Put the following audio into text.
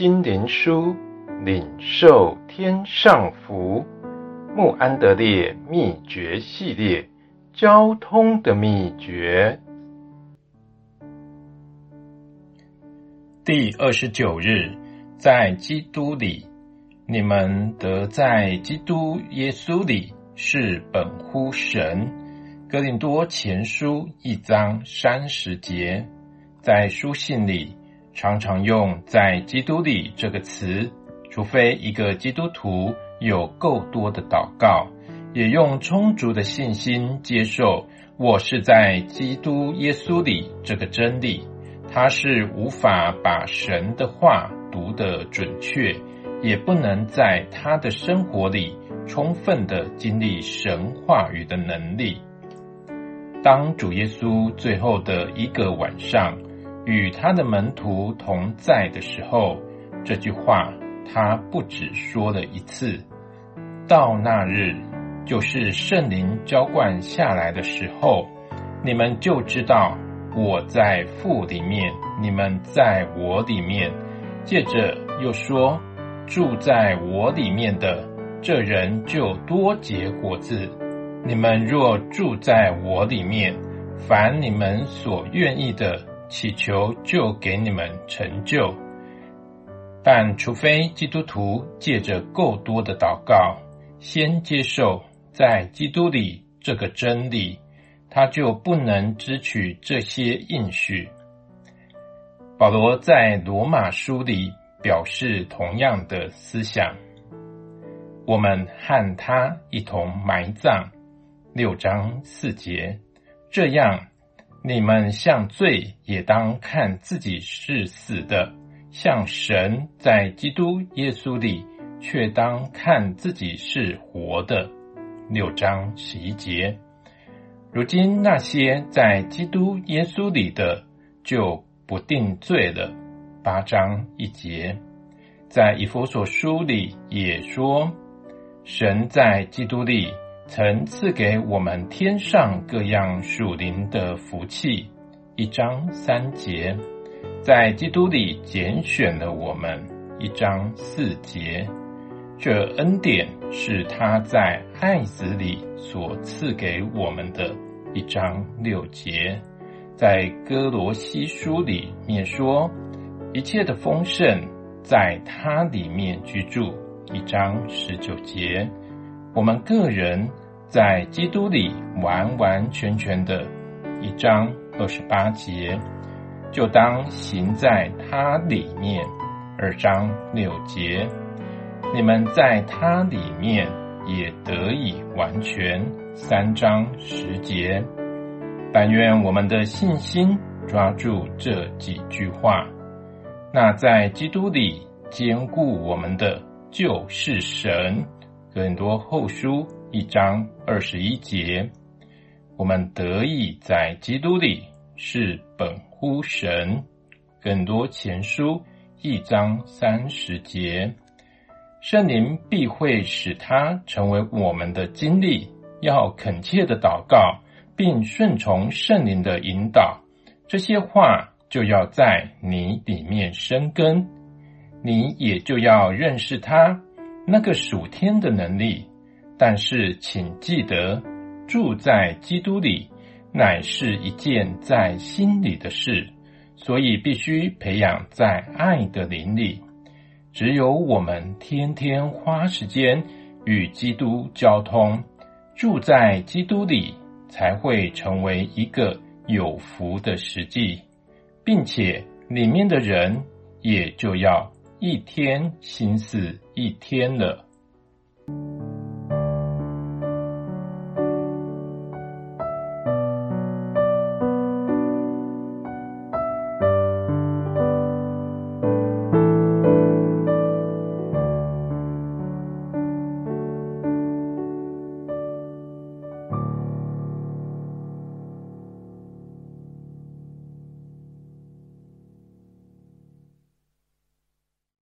心灵书，领受天上福。穆安德烈秘诀系列，交通的秘诀。第二十九日，在基督里，你们得在基督耶稣里是本乎神。哥林多前书一章三十节，在书信里常常用“在基督里”这个词，除非一个基督徒。有够多的祷告，也用充足的信心接受我是在基督耶稣里这个真理。他是无法把神的话读得准确，也不能在他的生活里充分的经历神话语的能力。当主耶稣最后的一个晚上与他的门徒同在的时候，这句话他不止说了一次。到那日，就是圣灵浇灌下来的时候，你们就知道我在父里面，你们在我里面。接着又说，住在我里面的这人就多结果子。你们若住在我里面，凡你们所愿意的，祈求就给你们成就。但除非基督徒借着够多的祷告，先接受在基督里这个真理，他就不能支取这些应许。保罗在罗马书里表示同样的思想。我们和他一同埋葬，六章四节。这样，你们像罪也当看自己是死的，像神在基督耶稣里。却当看自己是活的。六章十一节。如今那些在基督耶稣里的，就不定罪了。八章一节。在以弗所书里也说，神在基督里曾赐给我们天上各样属灵的福气。一章三节。在基督里拣选了我们。一章四节。这恩典是他在爱子里所赐给我们的。一章六节，在哥罗西书里面说，一切的丰盛在他里面居住。一章十九节，我们个人在基督里完完全全的。一章二十八节，就当行在他里面。二章六节。你们在他里面也得以完全。三章十节，但愿我们的信心抓住这几句话。那在基督里坚固我们的，就是神。哥林多后书一章二十一节，我们得以在基督里是本乎神。更多前书一章三十节。圣灵必会使它成为我们的经历，要恳切的祷告，并顺从圣灵的引导。这些话就要在你里面生根，你也就要认识它那个属天的能力。但是，请记得，住在基督里乃是一件在心里的事，所以必须培养在爱的灵里。只有我们天天花时间与基督交通，住在基督里，才会成为一个有福的实际，并且里面的人也就要一天心思一天了。